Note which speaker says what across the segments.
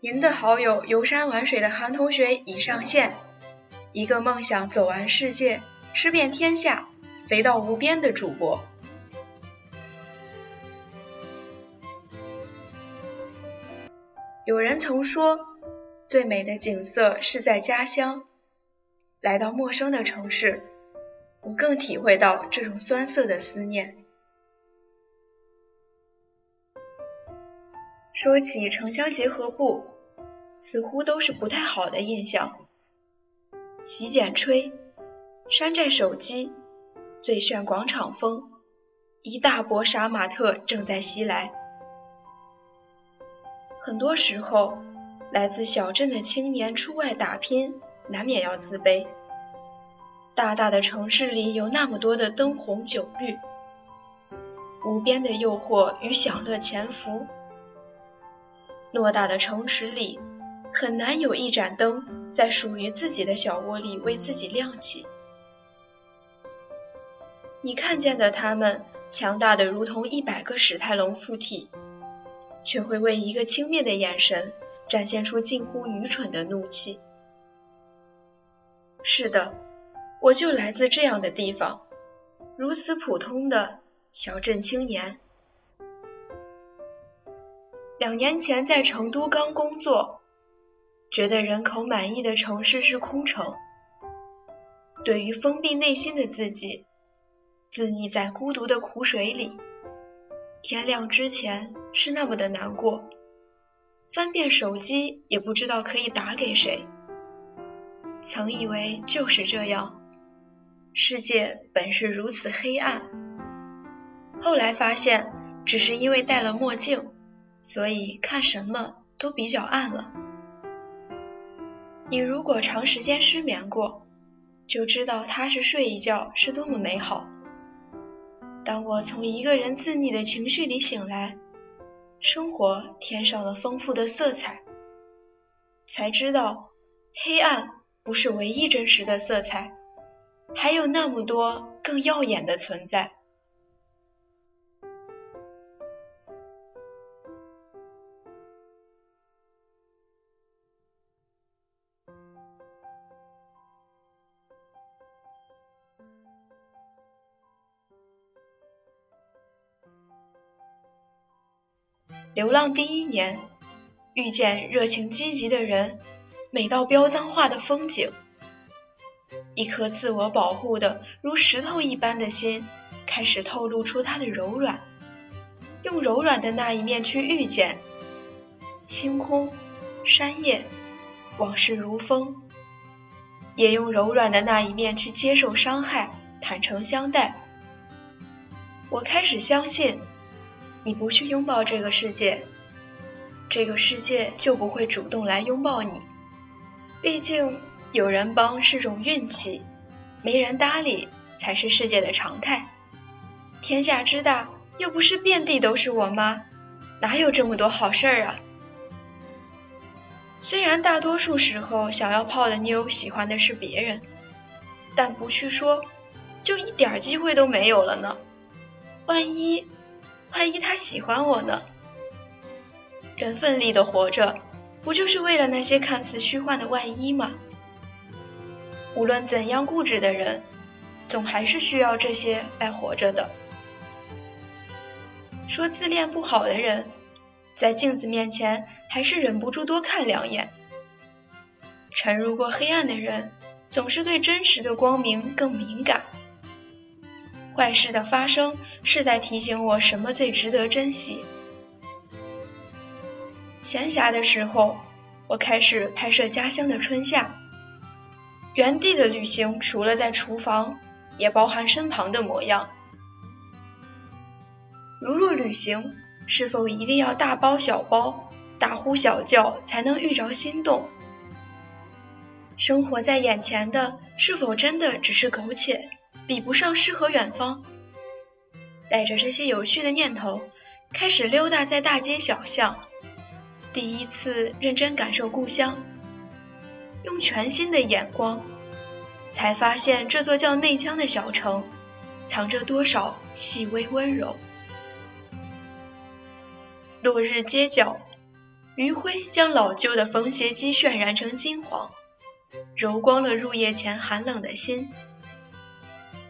Speaker 1: 您的好友游山玩水的韩同学已上线。一个梦想走完世界、吃遍天下、肥到无边的主播。有人曾说，最美的景色是在家乡。来到陌生的城市，我更体会到这种酸涩的思念。说起城乡结合部，似乎都是不太好的印象。洗剪吹、山寨手机、最炫广场风，一大波杀马特正在袭来。很多时候，来自小镇的青年出外打拼，难免要自卑。大大的城市里有那么多的灯红酒绿，无边的诱惑与享乐潜伏。偌大的城池里，很难有一盏灯在属于自己的小窝里为自己亮起。你看见的他们，强大的如同一百个史泰龙附体，却会为一个轻蔑的眼神，展现出近乎愚蠢的怒气。是的，我就来自这样的地方，如此普通的小镇青年。两年前在成都刚工作，觉得人口满意的城市是空城。对于封闭内心的自己，自溺在孤独的苦水里，天亮之前是那么的难过。翻遍手机也不知道可以打给谁。曾以为就是这样，世界本是如此黑暗。后来发现，只是因为戴了墨镜。所以看什么都比较暗了。你如果长时间失眠过，就知道踏实睡一觉是多么美好。当我从一个人自溺的情绪里醒来，生活添上了丰富的色彩，才知道黑暗不是唯一真实的色彩，还有那么多更耀眼的存在。流浪第一年，遇见热情积极的人，美到飙脏话的风景，一颗自我保护的如石头一般的心，开始透露出它的柔软，用柔软的那一面去遇见星空、山叶、往事如风，也用柔软的那一面去接受伤害，坦诚相待。我开始相信。你不去拥抱这个世界，这个世界就不会主动来拥抱你。毕竟有人帮是种运气，没人搭理才是世界的常态。天下之大，又不是遍地都是我妈，哪有这么多好事儿啊？虽然大多数时候想要泡的妞喜欢的是别人，但不去说，就一点机会都没有了呢。万一……万一他喜欢我呢？人奋力的活着，不就是为了那些看似虚幻的万一吗？无论怎样固执的人，总还是需要这些来活着的。说自恋不好的人，在镜子面前还是忍不住多看两眼。沉入过黑暗的人，总是对真实的光明更敏感。坏事的发生是在提醒我什么最值得珍惜。闲暇的时候，我开始拍摄家乡的春夏。原地的旅行，除了在厨房，也包含身旁的模样。如若旅行，是否一定要大包小包、大呼小叫才能遇着心动？生活在眼前的，是否真的只是苟且？比不上诗和远方。带着这些有趣的念头，开始溜达在大街小巷，第一次认真感受故乡，用全新的眼光，才发现这座叫内江的小城，藏着多少细微温柔。落日街角，余晖将老旧的缝鞋机渲染成金黄，柔光了入夜前寒冷的心。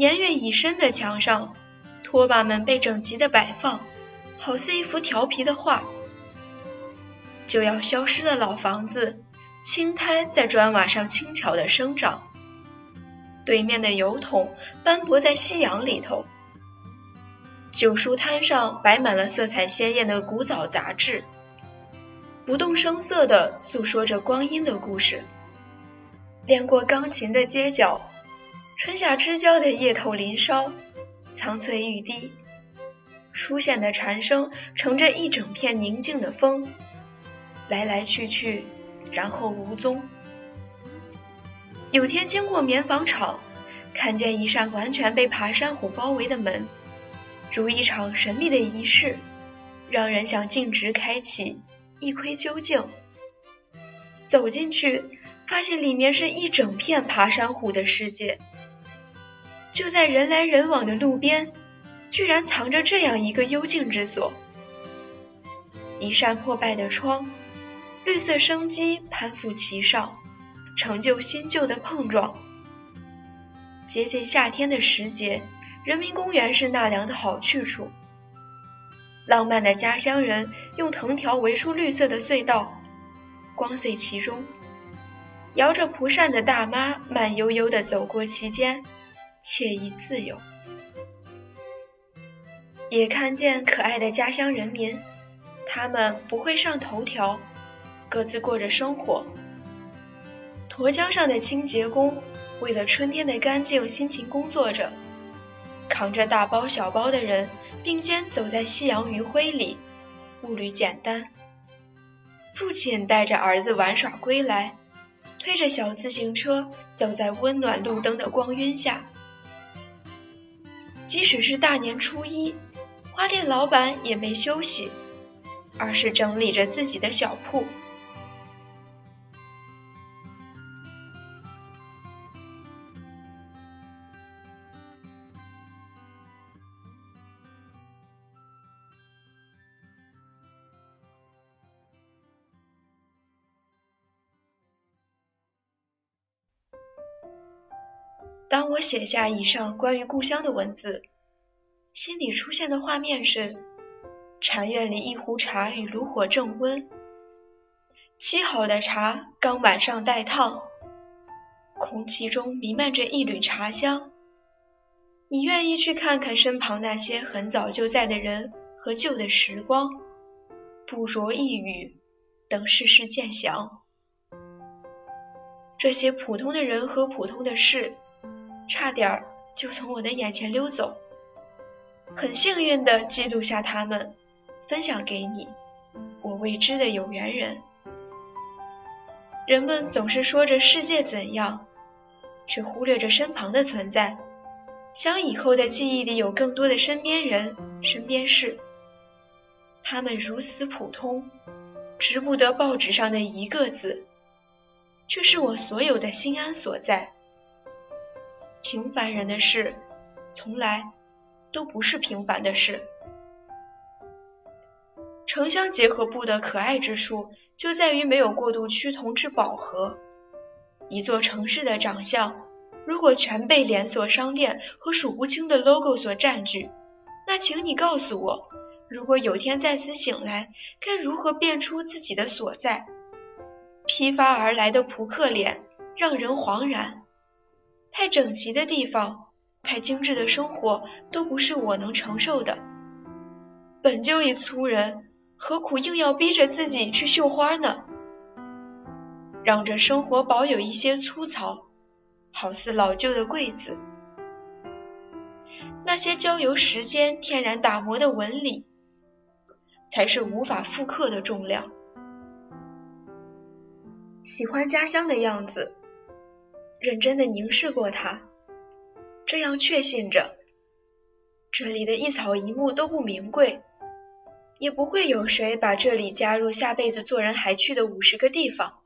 Speaker 1: 年月已深的墙上，拖把们被整齐的摆放，好似一幅调皮的画。就要消失的老房子，青苔在砖瓦上轻巧的生长。对面的油桶斑驳在夕阳里头。旧书摊上摆满了色彩鲜艳的古早杂志，不动声色地诉说着光阴的故事。练过钢琴的街角，春夏之交的叶头林梢，苍翠欲滴。书线的蝉声乘着一整片宁静的风。来来去去，然后无踪。有天经过棉纺厂，看见一扇完全被爬山虎包围的门，如一场神秘的仪式，让人想径直开启，一窥究竟。走进去，发现里面是一整片爬山虎的世界。就在人来人往的路边，居然藏着这样一个幽静之所。一扇破败的窗。绿色生机攀附其上，成就新旧的碰撞。接近夏天的时节，人民公园是纳凉的好去处。浪漫的家乡人用藤条围出绿色的隧道，光碎其中。摇着蒲扇的大妈慢悠悠地走过其间，惬意自由。也看见可爱的家乡人民，他们不会上头条。各自过着生活。沱江上的清洁工为了春天的干净辛勤工作着，扛着大包小包的人并肩走在夕阳余晖里，步履简单。父亲带着儿子玩耍归来，推着小自行车走在温暖路灯的光晕下。即使是大年初一，花店老板也没休息，而是整理着自己的小铺。当我写下以上关于故乡的文字，心里出现的画面是：禅院里一壶茶与炉火正温，沏好的茶刚满上待烫，空气中弥漫着一缕茶香。你愿意去看看身旁那些很早就在的人和旧的时光，不着一语，等世事渐详。这些普通的人和普通的事。差点儿就从我的眼前溜走，很幸运的记录下他们，分享给你，我未知的有缘人。人们总是说着世界怎样，却忽略着身旁的存在，想以后的记忆里有更多的身边人、身边事。他们如此普通，值不得报纸上的一个字，却是我所有的心安所在。平凡人的事，从来都不是平凡的事。城乡结合部的可爱之处，就在于没有过度趋同之饱和。一座城市的长相，如果全被连锁商店和数不清的 logo 所占据，那请你告诉我，如果有天再次醒来，该如何辨出自己的所在？批发而来的扑克脸，让人惶然。太整齐的地方，太精致的生活，都不是我能承受的。本就一粗人，何苦硬要逼着自己去绣花呢？让这生活保有一些粗糙，好似老旧的柜子。那些交由时间天然打磨的纹理，才是无法复刻的重量。喜欢家乡的样子。认真的凝视过它，这样确信着，这里的一草一木都不名贵，也不会有谁把这里加入下辈子做人还去的五十个地方。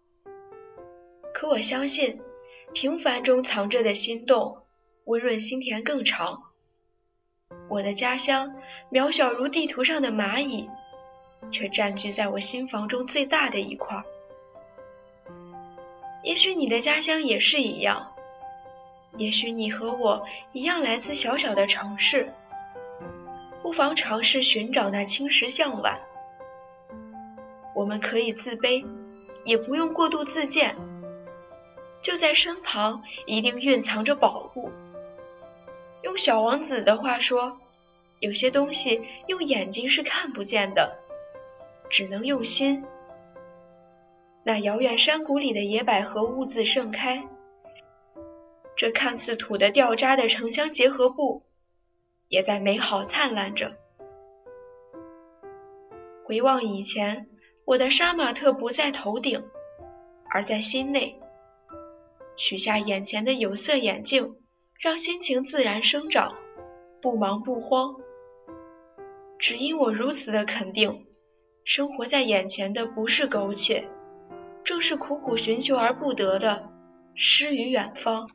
Speaker 1: 可我相信，平凡中藏着的心动，温润心田更长。我的家乡渺小如地图上的蚂蚁，却占据在我心房中最大的一块。也许你的家乡也是一样，也许你和我一样来自小小的城市，不妨尝试寻找那青石巷晚。我们可以自卑，也不用过度自荐，就在身旁，一定蕴藏着宝物。用小王子的话说，有些东西用眼睛是看不见的，只能用心。那遥远山谷里的野百合兀自盛开，这看似土的掉渣的城乡结合部，也在美好灿烂着。回望以前。我的杀马特不在头顶，而在心内。取下眼前的有色眼镜，让心情自然生长，不忙不慌。只因我如此的肯定，生活在眼前的不是苟且，正是苦苦寻求而不得的诗与远方。